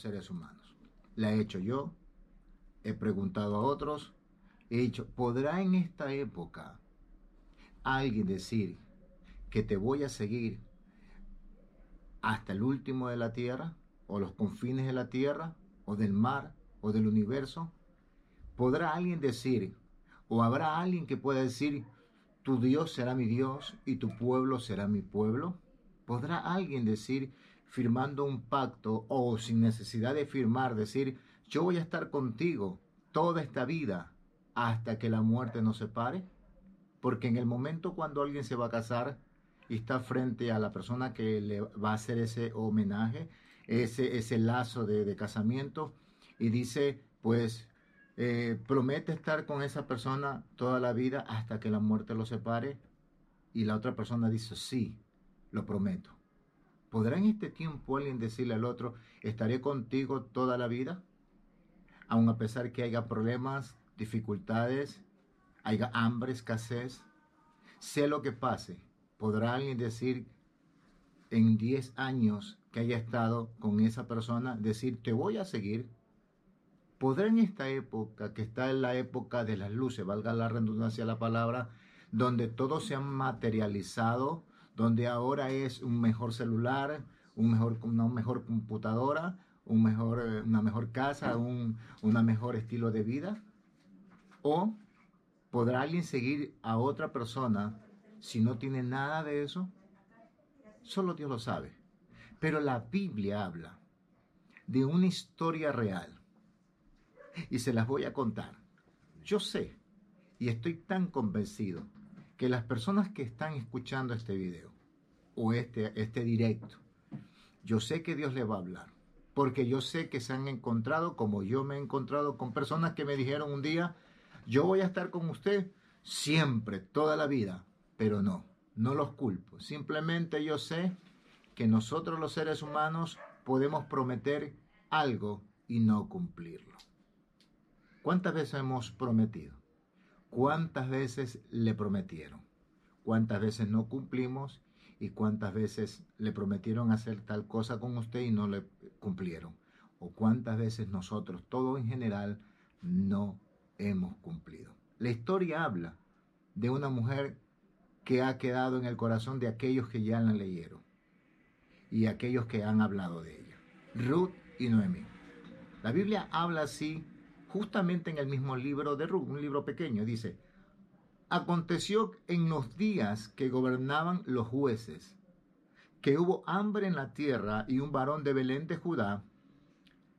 seres humanos. La he hecho yo, he preguntado a otros, he dicho, ¿podrá en esta época alguien decir que te voy a seguir hasta el último de la tierra, o los confines de la tierra, o del mar, o del universo? ¿Podrá alguien decir, o habrá alguien que pueda decir, tu Dios será mi Dios y tu pueblo será mi pueblo? ¿Podrá alguien decir, firmando un pacto o sin necesidad de firmar, decir, yo voy a estar contigo toda esta vida hasta que la muerte nos separe? Porque en el momento cuando alguien se va a casar y está frente a la persona que le va a hacer ese homenaje, ese, ese lazo de, casamiento, y dice, pues, eh, promete estar con esa persona toda la vida hasta que la muerte lo separe, y la otra persona dice, sí, lo prometo. ¿Podrá en este tiempo alguien decirle al otro, estaré contigo toda la vida? Aun a pesar que haya problemas, dificultades, haya hambre, escasez, sé lo que pase. ¿Podrá alguien decir en 10 años que haya estado con esa persona, decir, te voy a seguir? ¿Podrá en esta época, que está en la época de las luces, valga la redundancia de la palabra, donde todo se ha materializado, donde ahora es un mejor celular, un mejor, una mejor computadora, eh, una mejor casa, un mejor estilo de vida? ¿O podrá alguien seguir a otra persona si no tiene nada de eso? Solo Dios lo sabe. Pero la Biblia habla de una historia real. Y se las voy a contar. Yo sé y estoy tan convencido que las personas que están escuchando este video o este, este directo, yo sé que Dios le va a hablar, porque yo sé que se han encontrado, como yo me he encontrado con personas que me dijeron un día, yo voy a estar con usted siempre, toda la vida, pero no, no los culpo, simplemente yo sé que nosotros los seres humanos podemos prometer algo y no cumplirlo. ¿Cuántas veces hemos prometido? ¿Cuántas veces le prometieron? ¿Cuántas veces no cumplimos? ¿Y cuántas veces le prometieron hacer tal cosa con usted y no le cumplieron? ¿O cuántas veces nosotros, todo en general, no hemos cumplido? La historia habla de una mujer que ha quedado en el corazón de aquellos que ya la leyeron y aquellos que han hablado de ella. Ruth y Noemí. La Biblia habla así justamente en el mismo libro de Ruth, un libro pequeño, dice, aconteció en los días que gobernaban los jueces, que hubo hambre en la tierra y un varón de Belén de Judá,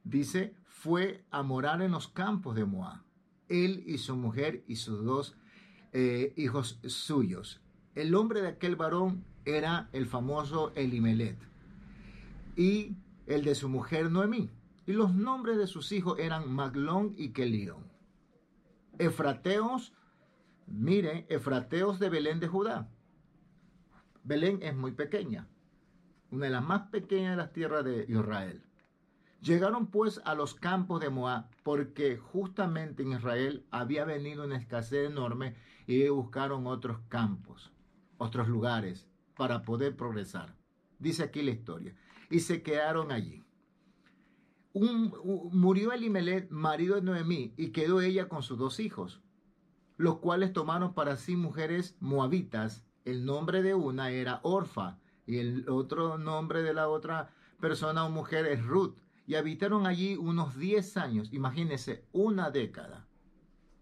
dice, fue a morar en los campos de Moab, él y su mujer y sus dos eh, hijos suyos. El nombre de aquel varón era el famoso Elimelet y el de su mujer Noemí y los nombres de sus hijos eran Maglón y Kelión. Efrateos, mire, Efrateos de Belén de Judá. Belén es muy pequeña, una de las más pequeñas de las tierras de Israel. Llegaron pues a los campos de Moab, porque justamente en Israel había venido una escasez enorme y buscaron otros campos, otros lugares para poder progresar. Dice aquí la historia. Y se quedaron allí murió Elimelech, marido de Noemí, y quedó ella con sus dos hijos, los cuales tomaron para sí mujeres moabitas. El nombre de una era Orfa, y el otro nombre de la otra persona o mujer es Ruth, y habitaron allí unos 10 años, imagínense, una década,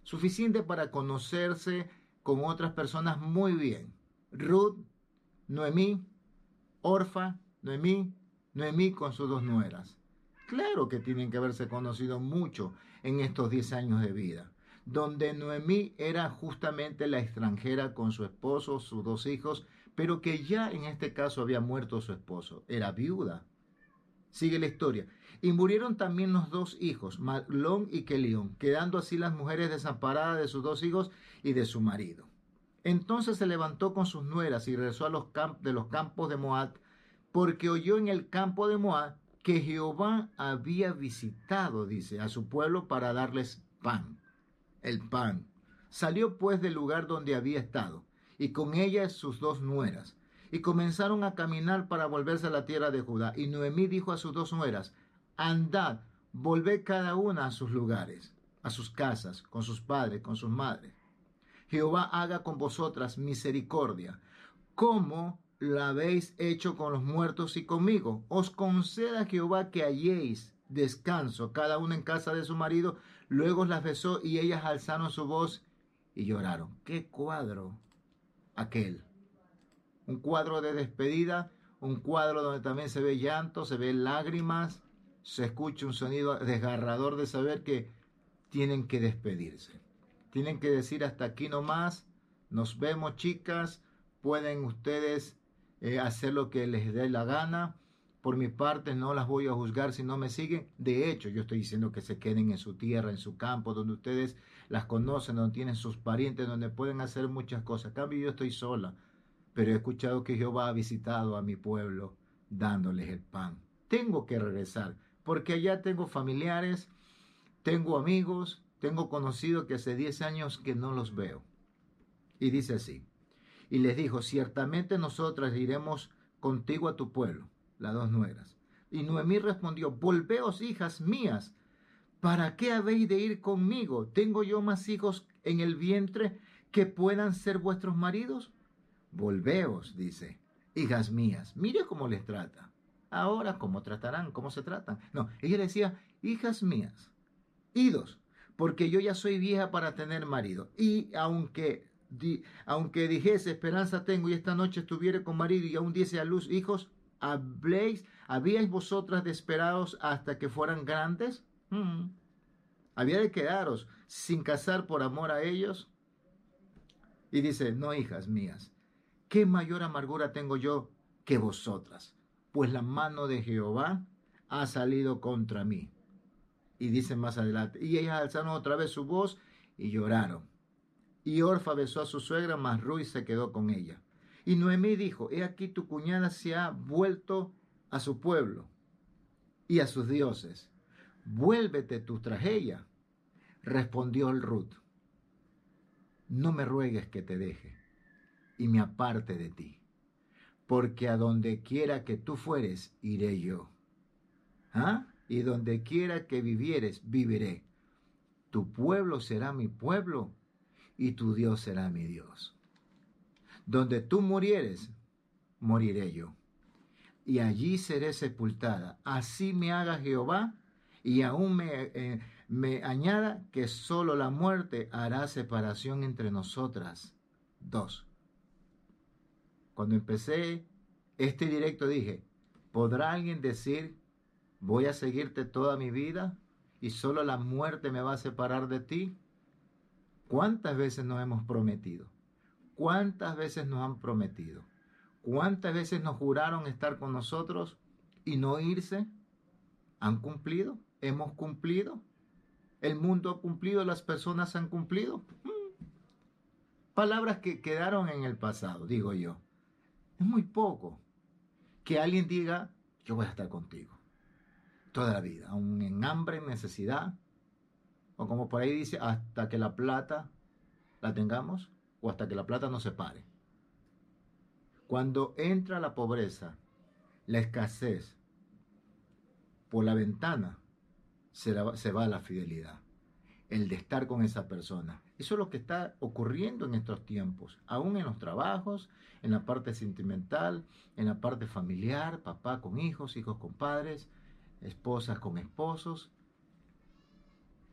suficiente para conocerse con otras personas muy bien. Ruth, Noemí, Orfa, Noemí, Noemí con sus dos nueras. Claro que tienen que haberse conocido mucho en estos 10 años de vida, donde Noemí era justamente la extranjera con su esposo, sus dos hijos, pero que ya en este caso había muerto su esposo, era viuda. Sigue la historia. Y murieron también los dos hijos, Maglón y Kelión, quedando así las mujeres desamparadas de sus dos hijos y de su marido. Entonces se levantó con sus nueras y regresó a los de los campos de Moab, porque oyó en el campo de Moab que Jehová había visitado, dice, a su pueblo para darles pan, el pan. Salió pues del lugar donde había estado, y con ella sus dos nueras, y comenzaron a caminar para volverse a la tierra de Judá. Y Noemí dijo a sus dos nueras, andad, volved cada una a sus lugares, a sus casas, con sus padres, con sus madres. Jehová haga con vosotras misericordia, como la habéis hecho con los muertos y conmigo. Os conceda Jehová que halléis descanso, cada una en casa de su marido. Luego las besó y ellas alzaron su voz y lloraron. ¿Qué cuadro aquel? Un cuadro de despedida, un cuadro donde también se ve llanto, se ve lágrimas, se escucha un sonido desgarrador de saber que tienen que despedirse. Tienen que decir hasta aquí nomás, nos vemos chicas, pueden ustedes eh, hacer lo que les dé la gana. Por mi parte no las voy a juzgar si no me siguen. De hecho, yo estoy diciendo que se queden en su tierra, en su campo, donde ustedes las conocen, donde tienen sus parientes, donde pueden hacer muchas cosas. cambio, yo estoy sola, pero he escuchado que Jehová ha visitado a mi pueblo dándoles el pan. Tengo que regresar, porque allá tengo familiares, tengo amigos, tengo conocidos que hace 10 años que no los veo. Y dice así, y les dijo, ciertamente nosotras iremos contigo a tu pueblo, las dos nueras. Y Noemí respondió, volveos, hijas mías, ¿para qué habéis de ir conmigo? ¿Tengo yo más hijos en el vientre que puedan ser vuestros maridos? Volveos, dice, hijas mías, mire cómo les trata. Ahora, ¿cómo tratarán? ¿Cómo se tratan? No, ella decía, hijas mías, idos, porque yo ya soy vieja para tener marido. Y aunque aunque dijese esperanza tengo y esta noche estuviere con marido y aún diese a luz hijos, ¿habléis, habíais vosotras de esperados hasta que fueran grandes? Hmm. ¿Había de quedaros sin casar por amor a ellos? Y dice, no, hijas mías, ¿qué mayor amargura tengo yo que vosotras? Pues la mano de Jehová ha salido contra mí. Y dice más adelante, y ellas alzaron otra vez su voz y lloraron. Y Orfa besó a su suegra, mas Ruiz se quedó con ella. Y Noemí dijo, he aquí tu cuñada se ha vuelto a su pueblo y a sus dioses. Vuélvete tú tras ella. Respondió el Ruth, no me ruegues que te deje y me aparte de ti, porque a donde quiera que tú fueres, iré yo. ¿Ah? Y donde quiera que vivieres, viviré. Tu pueblo será mi pueblo y tu Dios será mi Dios. Donde tú murieres, moriré yo. Y allí seré sepultada. Así me haga Jehová y aún me, eh, me añada que solo la muerte hará separación entre nosotras dos. Cuando empecé este directo dije, ¿podrá alguien decir, voy a seguirte toda mi vida y solo la muerte me va a separar de ti? ¿Cuántas veces nos hemos prometido? ¿Cuántas veces nos han prometido? ¿Cuántas veces nos juraron estar con nosotros y no irse? ¿Han cumplido? ¿Hemos cumplido? ¿El mundo ha cumplido? ¿Las personas han cumplido? Hmm. Palabras que quedaron en el pasado, digo yo. Es muy poco que alguien diga, yo voy a estar contigo toda la vida, aún en hambre, en necesidad, o como por ahí dice, hasta que la plata la tengamos o hasta que la plata no se pare. Cuando entra la pobreza, la escasez por la ventana, se, se va la fidelidad, el de estar con esa persona. Eso es lo que está ocurriendo en estos tiempos, aún en los trabajos, en la parte sentimental, en la parte familiar, papá con hijos, hijos con padres, esposas con esposos,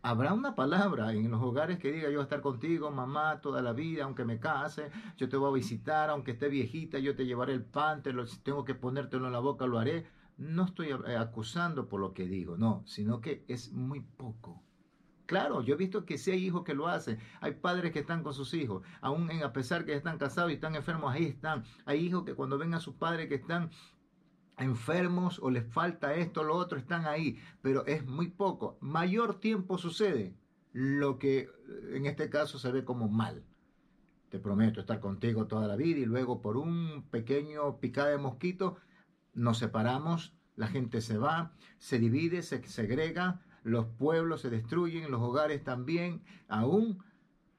Habrá una palabra en los hogares que diga yo voy a estar contigo, mamá, toda la vida, aunque me case, yo te voy a visitar, aunque esté viejita, yo te llevaré el pan, te lo, si tengo que ponértelo en la boca, lo haré. No estoy eh, acusando por lo que digo, no, sino que es muy poco. Claro, yo he visto que sí hay hijos que lo hacen, hay padres que están con sus hijos, aún a pesar que están casados y están enfermos, ahí están. Hay hijos que cuando ven a sus padres que están enfermos o les falta esto, lo otro, están ahí, pero es muy poco. Mayor tiempo sucede lo que eh, en este caso se ve como mal. Te prometo estar contigo toda la vida y luego por un pequeño picada de mosquito nos separamos, la gente se va, se divide, se segrega, los pueblos se destruyen, los hogares también, aún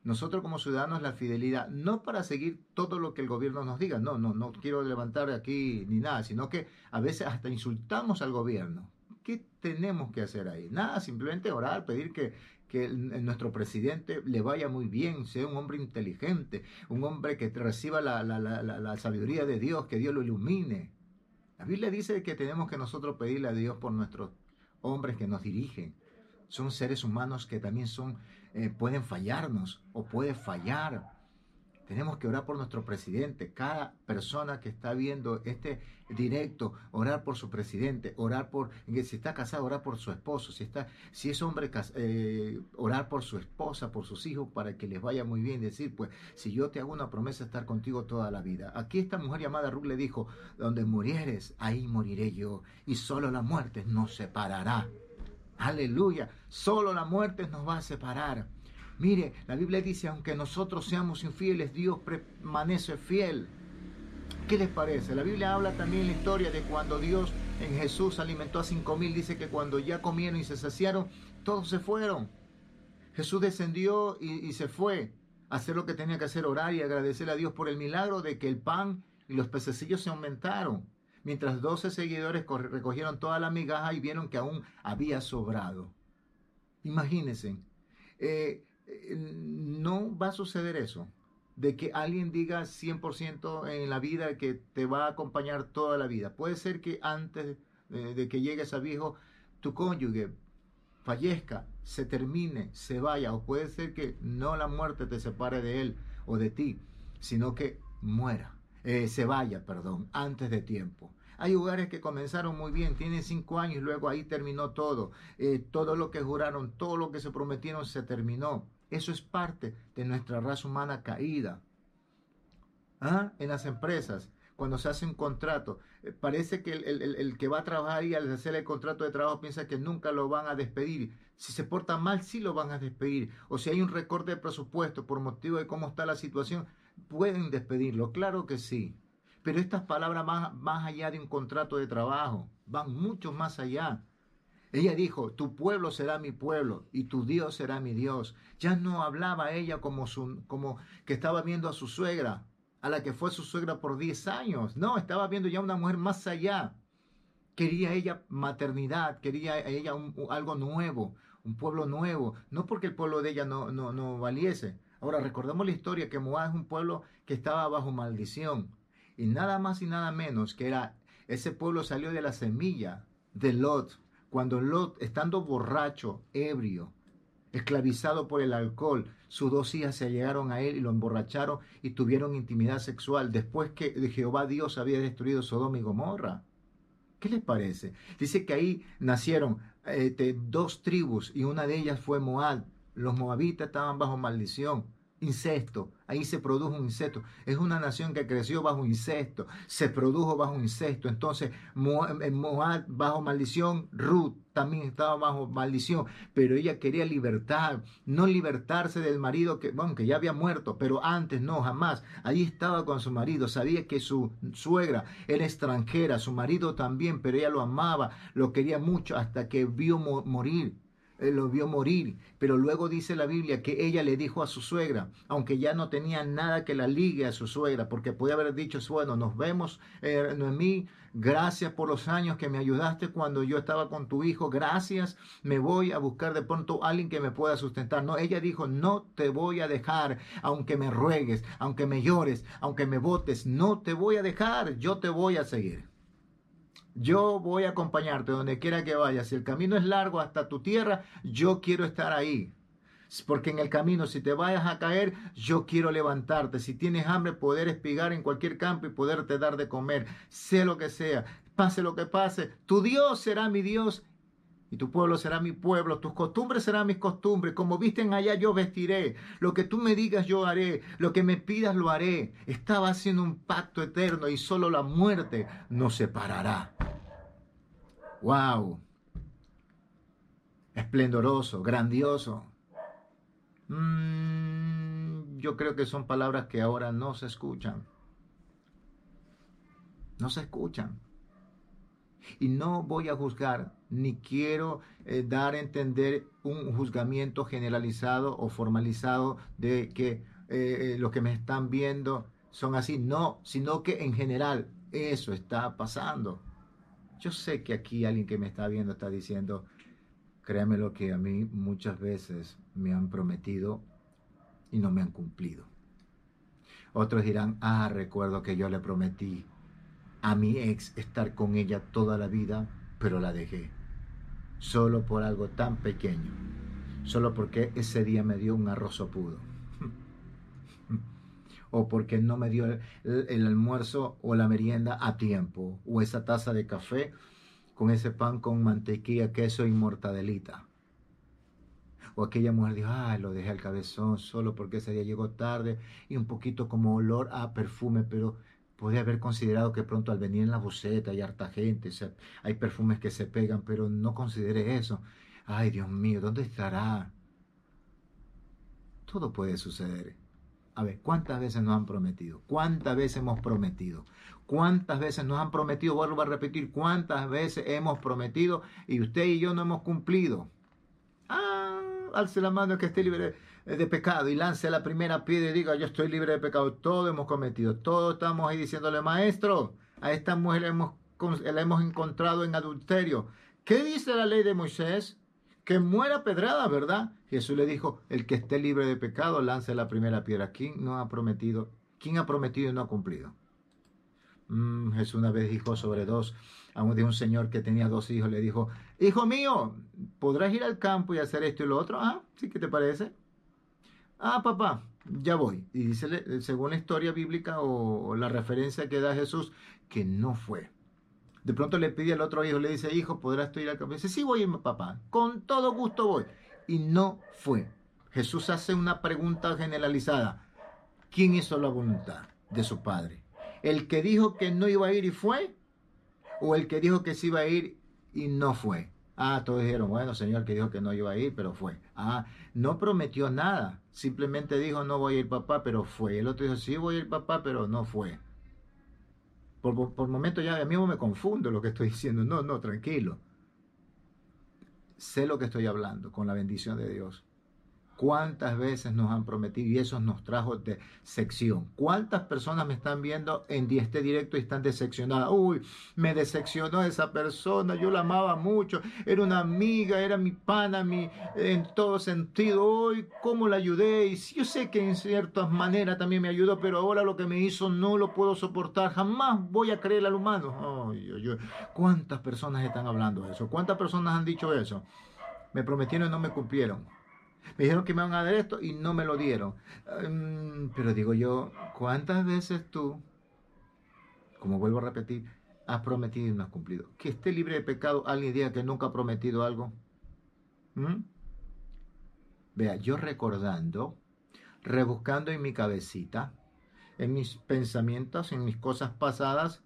nosotros como ciudadanos la fidelidad, no para seguir todo lo que el gobierno nos diga, no, no, no quiero levantar aquí ni nada, sino que a veces hasta insultamos al gobierno. ¿qué tenemos que hacer ahí? Nada, simplemente orar, pedir que, que nuestro presidente le vaya muy bien, sea un hombre inteligente, un hombre que reciba la, la, la, la, sabiduría de Dios, que Dios lo ilumine. La Biblia dice que tenemos que nosotros pedirle a Dios por nuestros hombres que nos dirigen. Son seres humanos que también son, eh, pueden fallarnos o puede fallar. Tenemos que orar por nuestro presidente. Cada persona que está viendo este directo, orar por su presidente, orar por, si está casado, orar por su esposo, si, está, si es hombre, eh, orar por su esposa, por sus hijos, para que les vaya muy bien. Decir, pues, si yo te hago una promesa, estar contigo toda la vida. Aquí esta mujer llamada Ruth le dijo, donde murieres, ahí moriré yo, y solo la muerte nos separará. Aleluya, solo la muerte nos va a separar. Mire, la Biblia dice, aunque nosotros seamos infieles, Dios permanece fiel. ¿Qué les parece? La Biblia habla también la historia de cuando Dios en Jesús alimentó a cinco mil. Dice que cuando ya comieron y se saciaron, todos se fueron. Jesús descendió y, se fue a hacer lo que tenía que hacer, orar y agradecer a Dios por el milagro de que el pan y los pececillos se aumentaron. Mientras doce seguidores recogieron toda la migaja y vieron que aún había sobrado. Imagínense, eh, no va a suceder eso, de que alguien diga 100% en la vida que te va a acompañar toda la vida. Puede ser que antes de, que llegues a viejo, tu cónyuge fallezca, se termine, se vaya, o puede ser que no la muerte te separe de él o de ti, sino que muera, eh, se vaya, perdón, antes de tiempo. Hay lugares que comenzaron muy bien, tienen cinco años y luego ahí terminó todo. Eh, todo lo que juraron, todo lo que se prometieron se terminó. Eso es parte de nuestra raza humana caída. ¿Ah? En las empresas, cuando se hace un contrato, eh, parece que el, que va a trabajar ahí al hacer el contrato de trabajo piensa que nunca lo van a despedir. Si se porta mal, sí lo van a despedir. O si hay un recorte de presupuesto por motivo de cómo está la situación, pueden despedirlo. Claro que sí. Pero estas palabras van más allá de un contrato de trabajo, van mucho más allá. Ella dijo, tu pueblo será mi pueblo y tu Dios será mi Dios. Ya no hablaba ella como, su, como que estaba viendo a su suegra, a la que fue su suegra por 10 años. No, estaba viendo ya una mujer más allá. Quería ella maternidad, quería ella algo nuevo, un pueblo nuevo. No porque el pueblo de ella no, no, no valiese. Ahora recordemos la historia que Moab es un pueblo que estaba bajo maldición. Y nada más y nada menos que era, ese pueblo salió de la semilla de Lot, cuando Lot, estando borracho, ebrio, esclavizado por el alcohol, sus dos hijas se llegaron a él y lo emborracharon y tuvieron intimidad sexual después que Jehová Dios había destruido Sodoma y Gomorra. ¿Qué les parece? Dice que ahí nacieron eh, dos tribus y una de ellas fue Moab. Los moabitas estaban bajo maldición incesto. Ahí se produjo un incesto. Es una nación que creció bajo incesto. Se produjo bajo incesto. Entonces, Moab bajo maldición. Ruth también estaba bajo maldición. Pero ella quería libertad. No libertarse del marido que, bueno, que ya había muerto. Pero antes no, jamás. Ahí estaba con su marido. Sabía que su suegra era extranjera. Su marido también. Pero ella lo amaba. Lo quería mucho hasta que vio morir lo vio morir, pero luego dice la Biblia que ella le dijo a su suegra, aunque ya no tenía nada que la ligue a su suegra, porque podía haber dicho, bueno, nos vemos, eh, Noemí, gracias por los años que me ayudaste cuando yo estaba con tu hijo, gracias, me voy a buscar de pronto alguien que me pueda sustentar. No, ella dijo, no te voy a dejar, aunque me ruegues, aunque me llores, aunque me votes, no te voy a dejar, yo te voy a seguir. Yo voy a acompañarte donde quiera que vayas. Si el camino es largo hasta tu tierra, yo quiero estar ahí. Porque en el camino, si te vayas a caer, yo quiero levantarte. Si tienes hambre, poder espigar en cualquier campo y poderte dar de comer. Sé lo que sea, pase lo que pase. Tu Dios será mi Dios y tu pueblo será mi pueblo, tus costumbres serán mis costumbres, como visten allá yo vestiré, lo que tú me digas yo haré, lo que me pidas lo haré. Estaba haciendo un pacto eterno y solo la muerte nos separará. ¡Wow! Esplendoroso, grandioso. Mm, yo creo que son palabras que ahora no se escuchan. No se escuchan. Y no voy a juzgar, ni quiero eh, dar a entender un juzgamiento generalizado o formalizado de que eh, eh, los que me están viendo son así. No, sino que en general eso está pasando. Yo sé que aquí alguien que me está viendo está diciendo, créame lo que a mí muchas veces me han prometido y no me han cumplido. Otros dirán, ah, recuerdo que yo le prometí a mi ex estar con ella toda la vida, pero la dejé. Solo por algo tan pequeño. Solo porque ese día me dio un arroz pudo o porque no me dio el, almuerzo o la merienda a tiempo, o esa taza de café con ese pan con mantequilla, queso y mortadelita. O aquella mujer dijo, ay, lo dejé al cabezón solo porque ese día llegó tarde y un poquito como olor a perfume, pero podía haber considerado que pronto al venir en la boceta hay harta gente, hay perfumes que se pegan, pero no consideré eso. Ay, Dios mío, ¿dónde estará? Todo puede suceder. A ver, ¿cuántas veces nos han prometido? ¿Cuántas veces hemos prometido? ¿Cuántas veces nos han prometido? Vuelvo a repetir, ¿cuántas veces hemos prometido y usted y yo no hemos cumplido? Ah, alce la mano que esté libre de pecado y lance la primera piedra y diga, yo estoy libre de pecado. Todo hemos cometido, todos estamos ahí diciéndole, maestro, a esta mujer la hemos, la hemos encontrado en adulterio. ¿Qué dice la ley de Moisés? Que muera pedrada, ¿verdad? Jesús le dijo, el que esté libre de pecado, lance la primera piedra. ¿Quién no ha prometido? ¿Quién ha prometido y no ha cumplido? Mm, Jesús una vez dijo sobre dos, a un, de un señor que tenía dos hijos, le dijo, hijo mío, ¿podrás ir al campo y hacer esto y lo otro? Ah, sí, ¿qué te parece? Ah, papá, ya voy. Y dice, según la historia bíblica o la referencia que da Jesús, que no fue. De pronto le pide al otro hijo, le dice, hijo, ¿podrás tú ir al campo? Dice, sí voy, papá, con todo gusto voy. Y no fue. Jesús hace una pregunta generalizada. ¿Quién hizo la voluntad de su padre? ¿El que dijo que no iba a ir y fue? ¿O el que dijo que sí iba a ir y no fue? Ah, todos dijeron, bueno, Señor, que dijo que no iba a ir, pero fue. Ah, no prometió nada. Simplemente dijo, no voy a ir papá, pero fue. El otro dijo, sí voy a ir papá, pero no fue. Por, por momento ya a mí me confundo lo que estoy diciendo. No, no, tranquilo. Sé lo que estoy hablando con la bendición de Dios. ¿Cuántas veces nos han prometido y eso nos trajo de sección? ¿Cuántas personas me están viendo en este directo y están decepcionadas? Uy, me decepcionó esa persona, yo la amaba mucho, era una amiga, era mi pana, mi, en todo sentido. Uy, ¿cómo la ayudé? Y yo sé que en ciertas maneras también me ayudó, pero ahora lo que me hizo no lo puedo soportar. Jamás voy a creer al humano. Ay, ¿Cuántas personas están hablando de eso? ¿Cuántas personas han dicho eso? Me prometieron y no me cumplieron. Me dijeron que me van a dar esto y no me lo dieron. Mm, pero digo yo, ¿cuántas veces tú, como vuelvo a repetir, has prometido y no has cumplido? Que esté libre de pecado alguien diga que nunca ha prometido algo. ¿Mm? Vea, yo recordando, rebuscando en mi cabecita, en mis pensamientos, en mis cosas pasadas,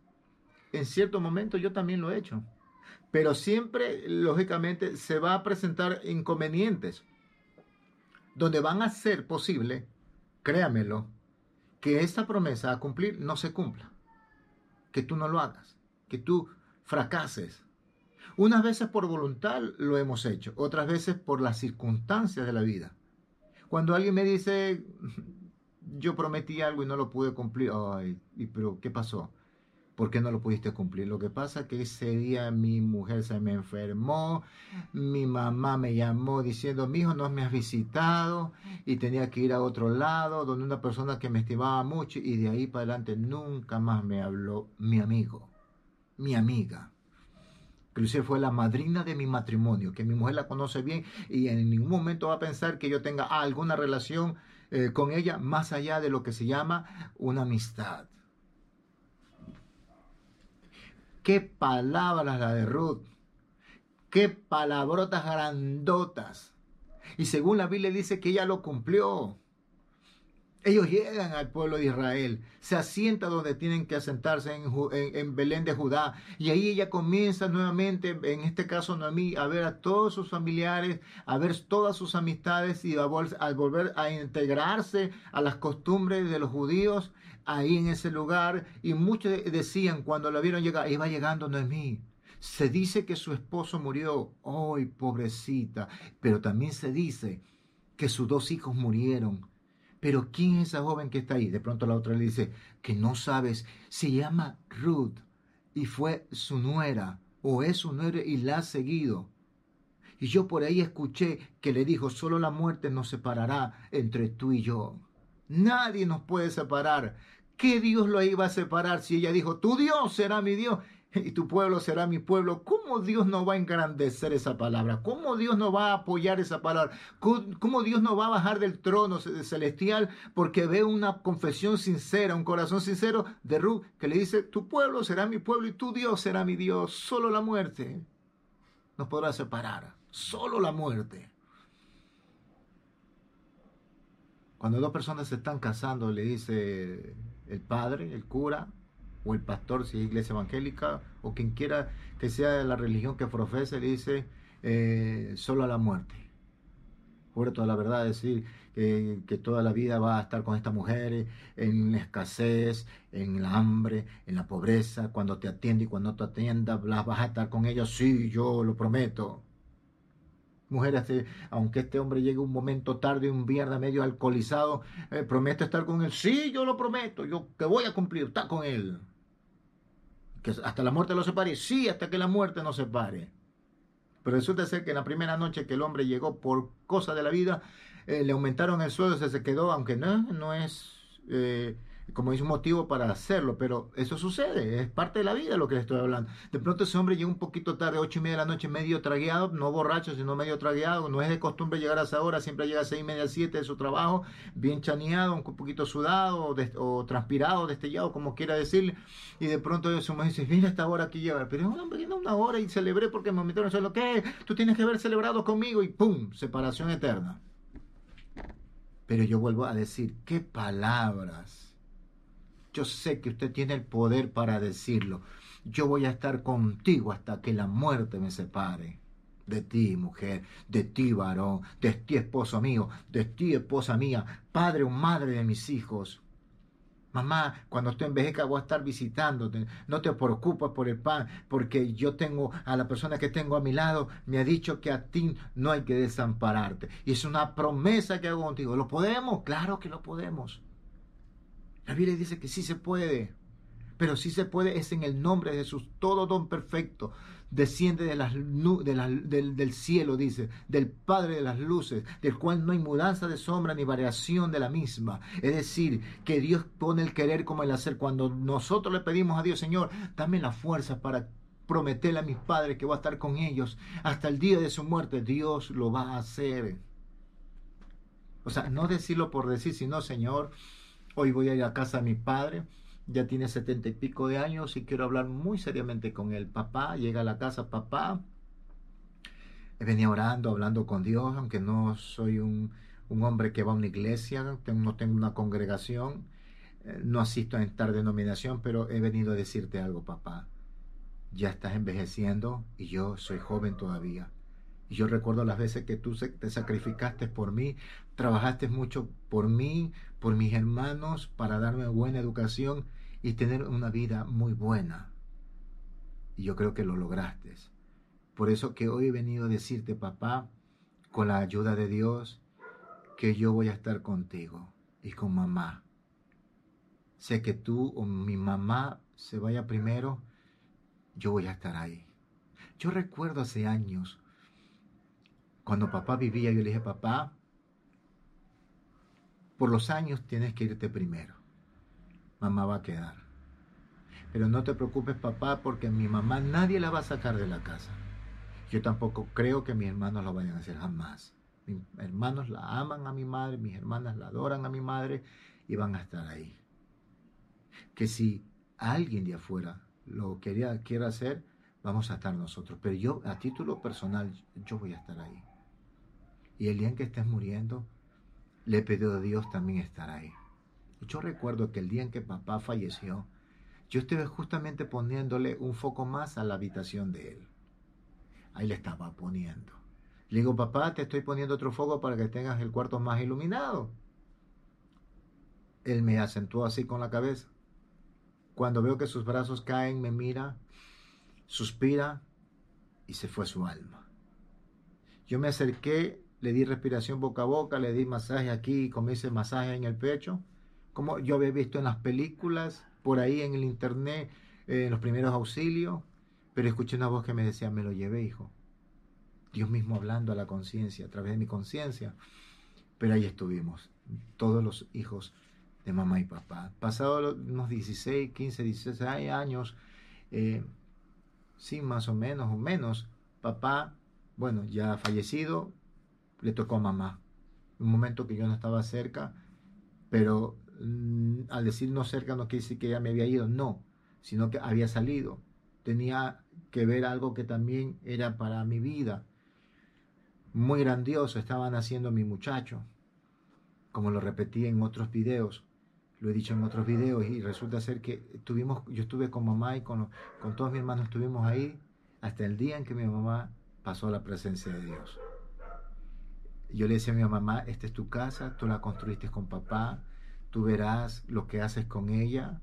en cierto momento yo también lo he hecho. Pero siempre, lógicamente, se va a presentar inconvenientes donde van a ser posible, créamelo, que esta promesa a cumplir no se cumpla, que tú no lo hagas, que tú fracases. Unas veces por voluntad lo hemos hecho, otras veces por las circunstancias de la vida. Cuando alguien me dice, yo prometí algo y no lo pude cumplir, ay, pero ¿qué pasó? ¿Por qué no lo pudiste cumplir? Lo que pasa es que ese día mi mujer se me enfermó, mi mamá me llamó diciendo, mi hijo no me has visitado y tenía que ir a otro lado donde una persona que me estimaba mucho y de ahí para adelante nunca más me habló mi amigo, mi amiga. Inclusive fue la madrina de mi matrimonio, que mi mujer la conoce bien y en ningún momento va a pensar que yo tenga alguna relación eh, con ella más allá de lo que se llama una amistad. Qué palabras la de Ruth. Qué palabrotas grandotas. Y según la Biblia dice que ella lo cumplió. Ellos llegan al pueblo de Israel, se asientan donde tienen que asentarse en, Belén de Judá. Y ahí ella comienza nuevamente, en este caso Noemí, a ver a todos sus familiares, a ver todas sus amistades y a, a volver a integrarse a las costumbres de los judíos ahí en ese lugar. Y muchos decían cuando la vieron llegar, iba llegando Noemí. Se dice que su esposo murió. ¡Ay, pobrecita! Pero también se dice que sus dos hijos murieron pero ¿quién es esa joven que está ahí? De pronto la otra le dice, que no sabes, se llama Ruth y fue su nuera o eso no eres y la has seguido. Y yo por ahí escuché que le dijo, solo la muerte nos separará entre tú y yo. Nadie nos puede separar. ¿Qué Dios lo iba a separar si ella dijo, tu Dios será mi Dios y tu pueblo será mi pueblo? ¿Cómo Dios no va a engrandecer esa palabra? ¿Cómo Dios no va a apoyar esa palabra? ¿Cómo Dios no va a bajar del trono celestial porque ve una confesión sincera, un corazón sincero de Ruth que le dice, tu pueblo será mi pueblo y tu Dios será mi Dios? Solo la muerte nos podrá separar. Solo la muerte. Cuando dos personas se están casando, le dice el padre, el cura, o el pastor, si es iglesia evangélica, o quien quiera que sea la religión que profese, le dice eh, solo a la muerte. Juro toda la verdad, decir que, toda la vida va a estar con esta mujer en la escasez, en la hambre, en la pobreza, cuando te atiende y cuando te atienda, vas a estar con ella, sí, yo lo prometo. Mujeres, aunque este hombre llegue un momento tarde, un viernes medio alcoholizado, eh, promete estar con él. Sí, yo lo prometo, yo que voy a cumplir, está con él. Que hasta la muerte lo separe. Sí, hasta que la muerte nos separe. Pero resulta ser que en la primera noche que el hombre llegó por cosa de la vida, eh, le aumentaron el sueldo, se, se quedó, aunque no, no es eh, como es un motivo para hacerlo, pero eso sucede, es parte de la vida lo que les estoy hablando. De pronto ese hombre llega un poquito tarde, ocho y media de la noche, medio tragueado, no borracho, sino medio tragueado, no es de costumbre llegar a esa hora, siempre llega a seis y media, siete de su trabajo, bien chaneado, un poquito sudado o, transpirado, destellado, como quiera decirle, y de pronto ese hombre dice, mira esta hora aquí lleva, pero es hombre, una hora y celebré porque me metieron en lo que tú tienes que haber celebrado conmigo y ¡pum! separación eterna. Pero yo vuelvo a decir, qué palabras yo sé que usted tiene el poder para decirlo. Yo voy a estar contigo hasta que la muerte me separe. De ti, mujer, de ti, varón, de ti, esposo mío, de ti, esposa mía, padre o madre de mis hijos. Mamá, cuando tú envejezcas voy a estar visitándote. No te preocupes por el pan, porque yo tengo a la persona que tengo a mi lado, me ha dicho que a ti no hay que desampararte. Y es una promesa que hago contigo. ¿Lo podemos? Claro que lo podemos. La Biblia dice que sí se puede, pero sí se puede es en el nombre de Jesús. Todo don perfecto desciende de las, del, del, cielo, dice, del Padre de las luces, del cual no hay mudanza de sombra ni variación de la misma. Es decir, que Dios pone el querer como el hacer. Cuando nosotros le pedimos a Dios, Señor, dame la fuerza para prometerle a mis padres que voy a estar con ellos hasta el día de su muerte, Dios lo va a hacer. O sea, no decirlo por decir, sino, Señor, Hoy voy a ir a casa de mi padre, ya tiene setenta y pico de años y quiero hablar muy seriamente con él. Papá, llega a la casa, papá. Venía orando, hablando con Dios, aunque no soy un, hombre que va a una iglesia, no tengo una congregación, eh, no asisto a esta denominación, pero he venido a decirte algo, papá. Ya estás envejeciendo y yo soy joven todavía. Y yo recuerdo las veces que tú te sacrificaste por mí, trabajaste mucho por mí, por mis hermanos, para darme buena educación y tener una vida muy buena. Y yo creo que lo lograste. Por eso que hoy he venido a decirte, papá, con la ayuda de Dios, que yo voy a estar contigo y con mamá. Sé que tú o mi mamá se vaya primero, yo voy a estar ahí. Yo recuerdo hace años cuando papá vivía, yo le dije, papá, por los años tienes que irte primero. Mamá va a quedar. Pero no te preocupes, papá, porque mi mamá nadie la va a sacar de la casa. Yo tampoco creo que mis hermanos lo vayan a hacer jamás. Mis hermanos la aman a mi madre, mis hermanas la adoran a mi madre y van a estar ahí. Que si alguien de afuera lo quería, quiere hacer, vamos a estar nosotros. Pero yo, a título personal, yo voy a estar ahí. Y el día en que estés muriendo, le pedido a Dios también estar ahí. Yo recuerdo que el día en que papá falleció, yo estuve justamente poniéndole un foco más a la habitación de él. Ahí le estaba poniendo. Le digo, papá, te estoy poniendo otro foco para que tengas el cuarto más iluminado. Él me acentuó así con la cabeza. Cuando veo que sus brazos caen, me mira, suspira y se fue su alma. Yo me acerqué le di respiración boca a boca, le di masaje aquí, ese masaje en el pecho, como yo había visto en las películas, por ahí en el internet, eh, en los primeros auxilios, Pero escuché una voz que me decía, me lo llevé, hijo. Dios mismo hablando a la conciencia, a través de mi conciencia. Pero ahí estuvimos, todos los hijos de mamá y papá. Pasados unos 16, 15, 16 años, eh, sí, más o menos, o menos, papá, bueno, ya fallecido, le tocó a mamá. Un momento que yo no estaba cerca, pero mm, al decir no cerca no quiere decir que ella me había ido, no, sino que había salido. Tenía que ver algo que también era para mi vida. Muy grandioso, estaba naciendo mi muchacho, como lo repetí en otros videos, lo he dicho en otros videos y resulta ser que tuvimos, yo estuve con mamá y con, con todos mis hermanos estuvimos ahí hasta el día en que mi mamá pasó a la presencia de Dios. Yo le decía a mi mamá, esta es tu casa, tú la construiste con papá, tú verás lo que haces con ella,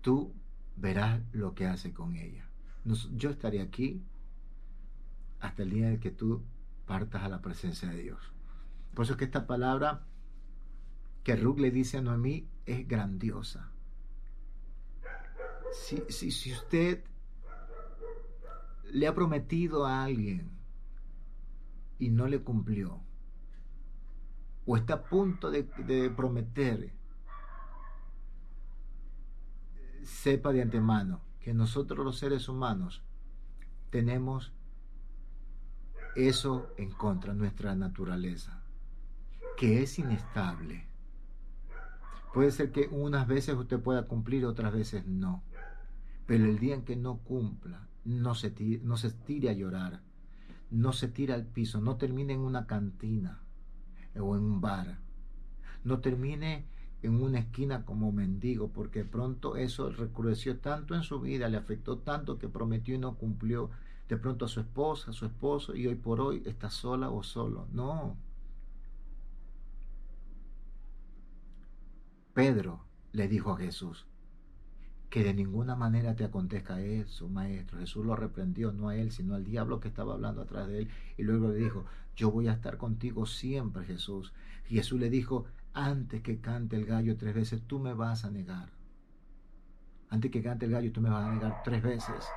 tú verás lo que hace con ella. yo estaré aquí hasta el día en que tú partas a la presencia de Dios. Por eso es que esta palabra que Ruth le dice a Noemí es grandiosa. Si, si usted le ha prometido a alguien y no le cumplió, o está a punto de, prometer, sepa de antemano que nosotros los seres humanos tenemos eso en contra, nuestra naturaleza, que es inestable. Puede ser que unas veces usted pueda cumplir, otras veces no. Pero el día en que no cumpla, no se, no se tire a llorar, no se tira al piso, no termine en una cantina o en un bar, no termine en una esquina como mendigo, porque pronto eso recrudeció tanto en su vida, le afectó tanto que prometió y no cumplió. De pronto a su esposa, a su esposo, y hoy por hoy está sola o solo. No. Pedro le dijo a Jesús, que de ninguna manera te acontezca eso, maestro. Jesús lo reprendió, no a él, sino al diablo que estaba hablando atrás de él. Y luego le dijo, yo voy a estar contigo siempre, Jesús. Y Jesús le dijo, antes que cante el gallo tres veces, tú me vas a negar. Antes que cante el gallo, tú me vas a negar tres veces.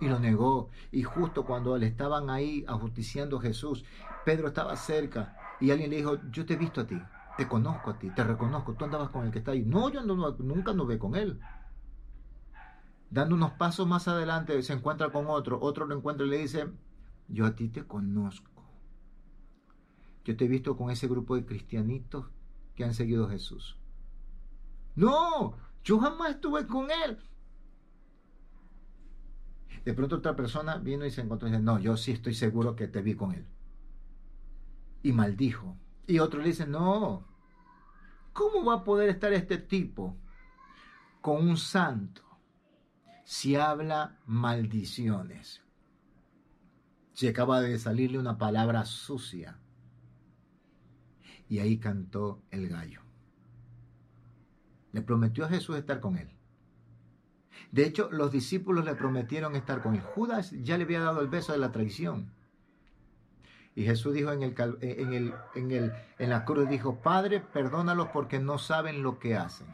Y lo negó. Y justo cuando le estaban ahí ajusticiando a Jesús, Pedro estaba cerca y alguien le dijo, yo te he visto a ti, te conozco a ti, te reconozco, tú andabas con el que está ahí. No, yo no, nunca con él. Dando unos pasos más adelante se encuentra con otro, otro lo encuentra y le dice, yo a ti te conozco. Yo te he visto con ese grupo de cristianitos que han seguido a Jesús. No, yo jamás estuve con él. De pronto otra persona vino y se encontró y dice, no, yo sí estoy seguro que te vi con él. Y maldijo. Y otro le dice, no, ¿cómo va a poder estar este tipo con un santo? Si habla maldiciones. Si acaba de salirle una palabra sucia. Y ahí cantó el gallo. Le prometió a Jesús estar con él. De hecho, los discípulos le prometieron estar con él. Judas ya le había dado el beso de la traición. Y Jesús dijo en, el, en, el, en, el, en la cruz, dijo, Padre, perdónalos porque no saben lo que hacen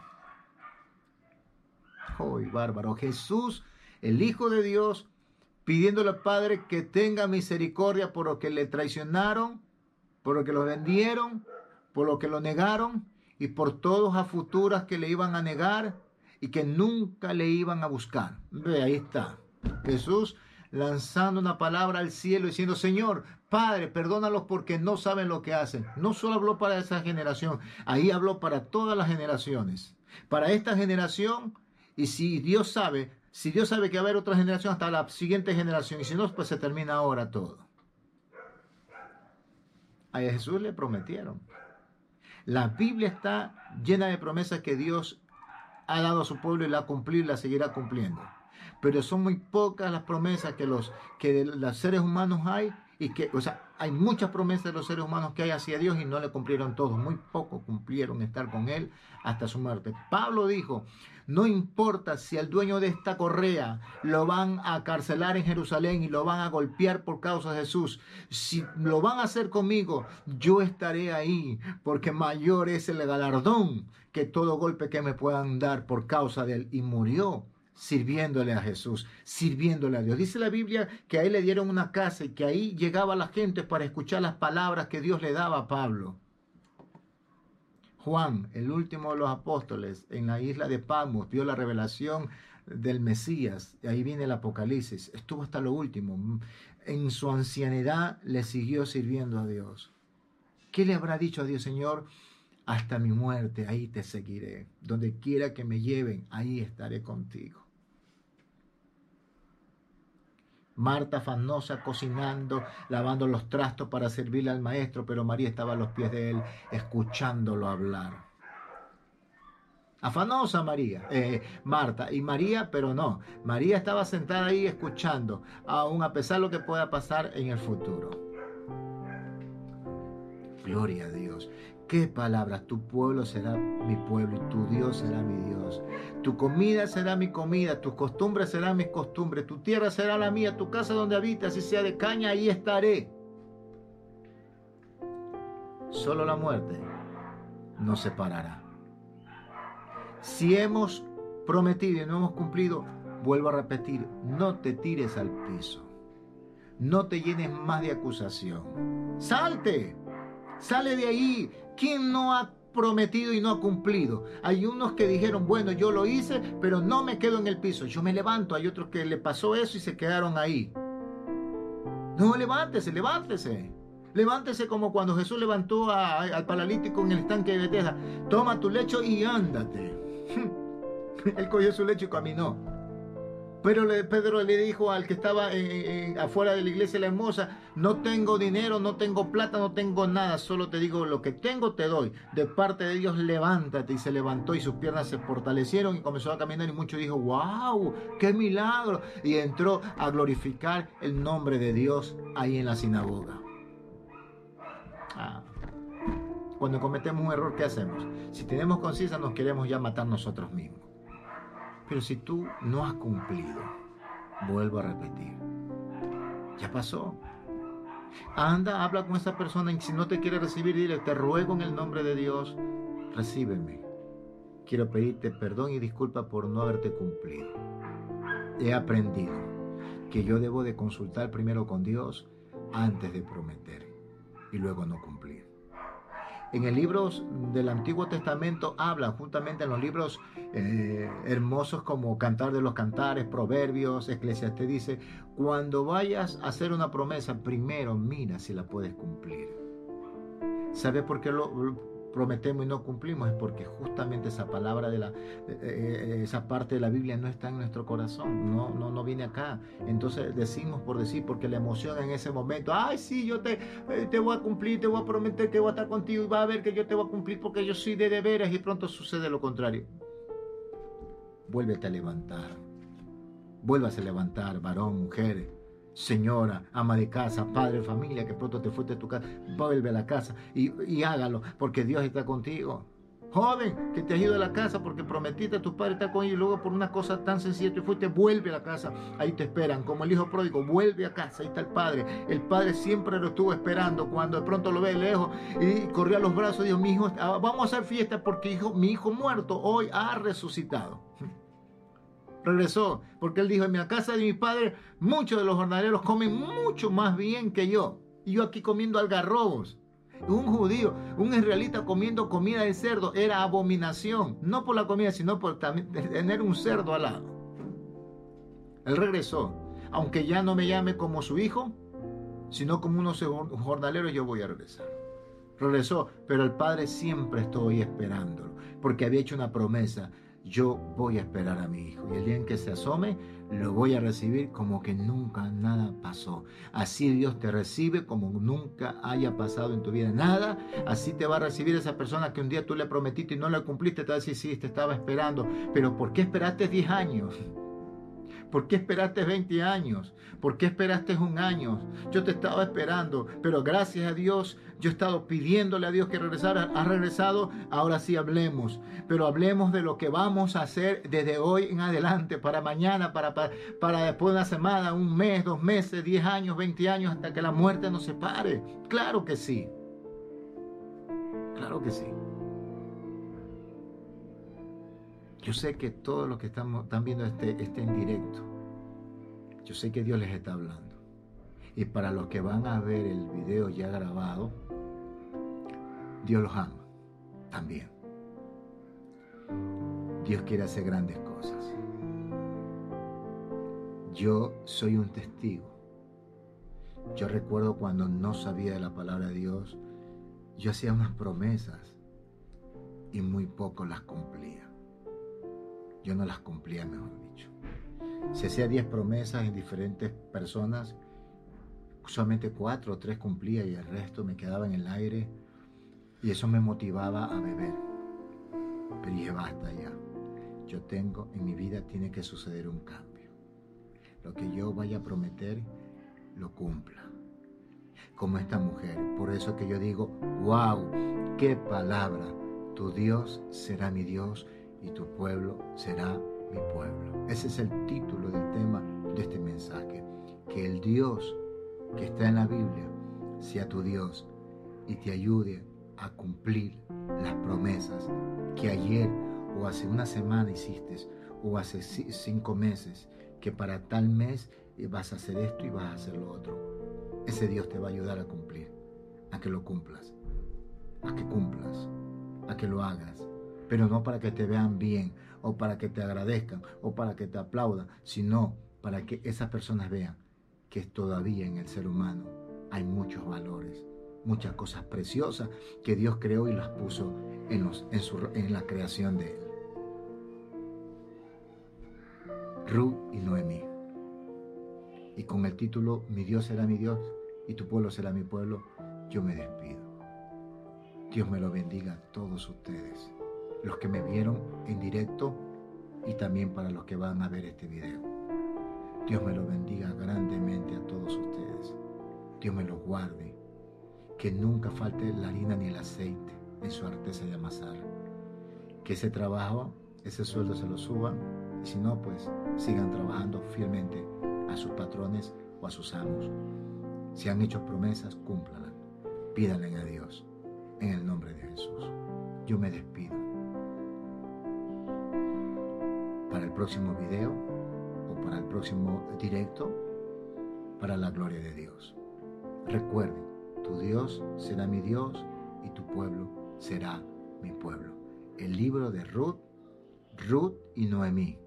y bárbaro! Jesús, el Hijo de Dios, pidiéndole al Padre que tenga misericordia por lo que le traicionaron, por lo que lo vendieron, por lo que lo negaron y por todos a futuras que le iban a negar y que nunca le iban a buscar. Ve, ahí está. Jesús lanzando una palabra al cielo diciendo, Señor, Padre, perdónalos porque no saben lo que hacen. No solo habló para esa generación, ahí habló para todas las generaciones. Para esta generación y si Dios sabe, si Dios sabe que va a haber otra generación hasta la siguiente generación, y si no, pues se termina ahora todo. A Jesús le prometieron. La Biblia está llena de promesas que Dios ha dado a su pueblo y la ha y la seguirá cumpliendo. Pero son muy pocas las promesas que los que los seres humanos hay y que, o sea, hay muchas promesas de los seres humanos que hay hacia Dios y no le cumplieron todos. Muy pocos cumplieron estar con Él hasta su muerte. Pablo dijo, no importa si al dueño de esta correa lo van a carcelar en Jerusalén y lo van a golpear por causa de Jesús. Si lo van a hacer conmigo, yo estaré ahí, porque mayor es el galardón que todo golpe que me puedan dar por causa de él. Y murió sirviéndole a Jesús, sirviéndole a Dios. Dice la Biblia que ahí le dieron una casa y que ahí llegaba la gente para escuchar las palabras que Dios le daba a Pablo. Juan, el último de los apóstoles, en la isla de Patmos, vio la revelación del Mesías. Ahí viene el Apocalipsis. Estuvo hasta lo último. En su ancianidad le siguió sirviendo a Dios. ¿Qué le habrá dicho a Dios, Señor? Hasta mi muerte, ahí te seguiré. Donde quiera que me lleven, ahí estaré contigo. Marta afanosa cocinando, lavando los trastos para servirle al maestro, pero María estaba a los pies de él, escuchándolo hablar. Afanosa María, eh, Marta, y María, pero no, María estaba sentada ahí escuchando, aún a pesar de lo que pueda pasar en el futuro. Gloria a Dios. ¿Qué palabras? Tu pueblo será mi pueblo y tu Dios será mi Dios. Tu comida será mi comida, tus costumbres serán mis costumbres, tu tierra será la mía, tu casa donde habitas, si sea de caña, ahí estaré. Solo la muerte nos separará. Si hemos prometido y no hemos cumplido, vuelvo a repetir, no te tires al piso. No te llenes más de acusación. Salte. Sale de ahí. ¿Quién no ha prometido y no ha cumplido? Hay unos que dijeron, bueno, yo lo hice, pero no me quedo en el piso. Yo me levanto. Hay otros que le pasó eso y se quedaron ahí. No, levántese, levántese. Levántese como cuando Jesús levantó al paralítico en el estanque de Bethesda. Toma tu lecho y ándate. Él cogió su lecho y caminó. Pero Pedro le dijo al que estaba afuera de la iglesia la hermosa, no tengo dinero, no tengo plata, no tengo nada, solo te digo lo que tengo te doy. De parte de Dios levántate y se levantó y sus piernas se fortalecieron y comenzó a caminar y muchos dijo, wow, qué milagro. Y entró a glorificar el nombre de Dios ahí en la sinagoga. Ah. Cuando cometemos un error, ¿qué hacemos? Si tenemos conciencia, nos queremos ya matar nosotros mismos. Pero si tú no has cumplido, vuelvo a repetir, ya pasó. Anda, habla con esa persona y si no te quiere recibir, dile, te ruego en el nombre de Dios, recíbeme. Quiero pedirte perdón y disculpa por no haberte cumplido. He aprendido que yo debo de consultar primero con Dios antes de prometer y luego no cumplir en el libro del Antiguo Testamento habla justamente en los libros eh, hermosos como Cantar de los Cantares, Proverbios, Eclesiastes dice, cuando vayas a hacer una promesa, primero mira si la puedes cumplir. ¿Sabe por qué lo, prometemos y no cumplimos es porque justamente esa palabra de la eh, eh, esa parte de la Biblia no está en nuestro corazón, no no no viene acá. Entonces decimos por decir porque la emoción en ese momento, ay, sí, yo te eh, te voy a cumplir, te voy a prometer que voy a estar contigo y va a ver que yo te voy a cumplir porque yo soy de deberes y pronto sucede lo contrario. Vuélvete a levantar. Vuélvase a levantar, varón, mujer señora, ama de casa, padre, familia, que pronto te fuiste de tu casa, vuelve a la casa y, hágalo, porque Dios está contigo. Joven, que te has ido de la casa porque prometiste a tus padres estar con ellos y luego por una cosa tan sencilla te fuiste, vuelve a la casa. Ahí te esperan, como el hijo pródigo, vuelve a casa, ahí está el padre. El padre siempre lo estuvo esperando cuando de pronto lo ve lejos y corrió a los brazos y dijo, mi hijo, vamos a hacer fiesta porque hijo, mi hijo muerto hoy ha resucitado regresó, porque él dijo, en la casa de mi padre muchos de los jornaleros comen mucho más bien que yo. Y yo aquí comiendo algarrobos. Un judío, un israelita comiendo comida de cerdo era abominación, no por la comida, sino por tener un cerdo al lado. Él regresó, aunque ya no me llame como su hijo, sino como unos jornaleros, yo voy a regresar. Regresó, pero el padre siempre estoy esperándolo, porque había hecho una promesa yo voy a esperar a mi hijo y el día en que se asome lo voy a recibir como que nunca nada pasó. Así Dios te recibe como nunca haya pasado en tu vida nada. Así te va a recibir esa persona que un día tú le prometiste y no le cumpliste. Te va a decir, sí, te estaba esperando. Pero ¿por qué esperaste 10 años? ¿Por qué esperaste 20 años? ¿Por qué esperaste un año? Yo te estaba esperando, pero gracias a Dios yo he estado pidiéndole a Dios que regresara. Ha regresado, ahora sí hablemos. Pero hablemos de lo que vamos a hacer desde hoy en adelante, para mañana, para, para, después de una semana, un mes, dos meses, 10 años, 20 años, hasta que la muerte nos separe. Claro que sí. Claro que sí. Yo sé que todos los que están viendo este, este en directo, yo sé que Dios les está hablando. Y para los que van a ver el video ya grabado, Dios los ama también. Dios quiere hacer grandes cosas. Yo soy un testigo. Yo recuerdo cuando no sabía de la palabra de Dios, yo hacía unas promesas y muy poco las cumplía. Yo no las cumplía, mejor dicho. Si hacía 10 promesas en diferentes personas, solamente cuatro o tres cumplía y el resto me quedaba en el aire y eso me motivaba a beber. Pero dije, basta ya. Yo tengo, en mi vida tiene que suceder un cambio. Lo que yo vaya a prometer, lo cumpla. Como esta mujer. Por eso que yo digo, wow, qué palabra. Tu Dios será mi Dios y tu pueblo será mi pueblo. Ese es el título del tema de este mensaje. Que el Dios que está en la Biblia sea tu Dios y te ayude a cumplir las promesas que ayer o hace una semana hiciste o hace cinco meses que para tal mes vas a hacer esto y vas a hacer lo otro. Ese Dios te va a ayudar a cumplir, a que lo cumplas, a que cumplas, a que lo hagas, pero no para que te vean bien o para que te agradezcan o para que te aplaudan, sino para que esas personas vean que todavía en el ser humano hay muchos valores, muchas cosas preciosas que Dios creó y las puso en, los, en, su, en la creación de Él. Ruth y Noemí. Y con el título Mi Dios será mi Dios y tu pueblo será mi pueblo, yo me despido. Dios me lo bendiga a todos ustedes, los que me vieron en directo y también para los que van a ver este video. Dios me lo bendiga grandemente a todos ustedes. Dios me los guarde. Que nunca falte la harina ni el aceite en su artesa de amasar. Que ese trabajo, ese sueldo se lo suban y si no, pues sigan trabajando fielmente a sus patrones o a sus amos. Si han hecho promesas, cúmplanlas. Pídanle a Dios en el nombre de Jesús. Yo me despido. Para el próximo video o para el próximo directo, para la gloria de Dios. Recuerden, tu Dios será mi Dios y tu pueblo será mi pueblo. El libro de Ruth, Ruth y Noemí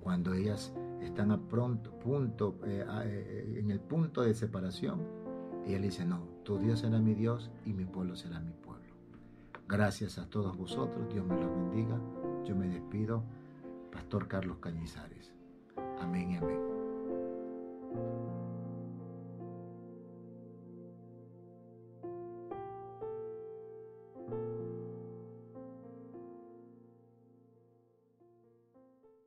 cuando ellas están a pronto, punto, eh, eh, en el punto de separación, ella dice, no, tu Dios será mi Dios y mi pueblo será mi pueblo. Gracias a todos vosotros, Dios me los bendiga. Yo me despido, Pastor Carlos Cañizares. Amén y amén.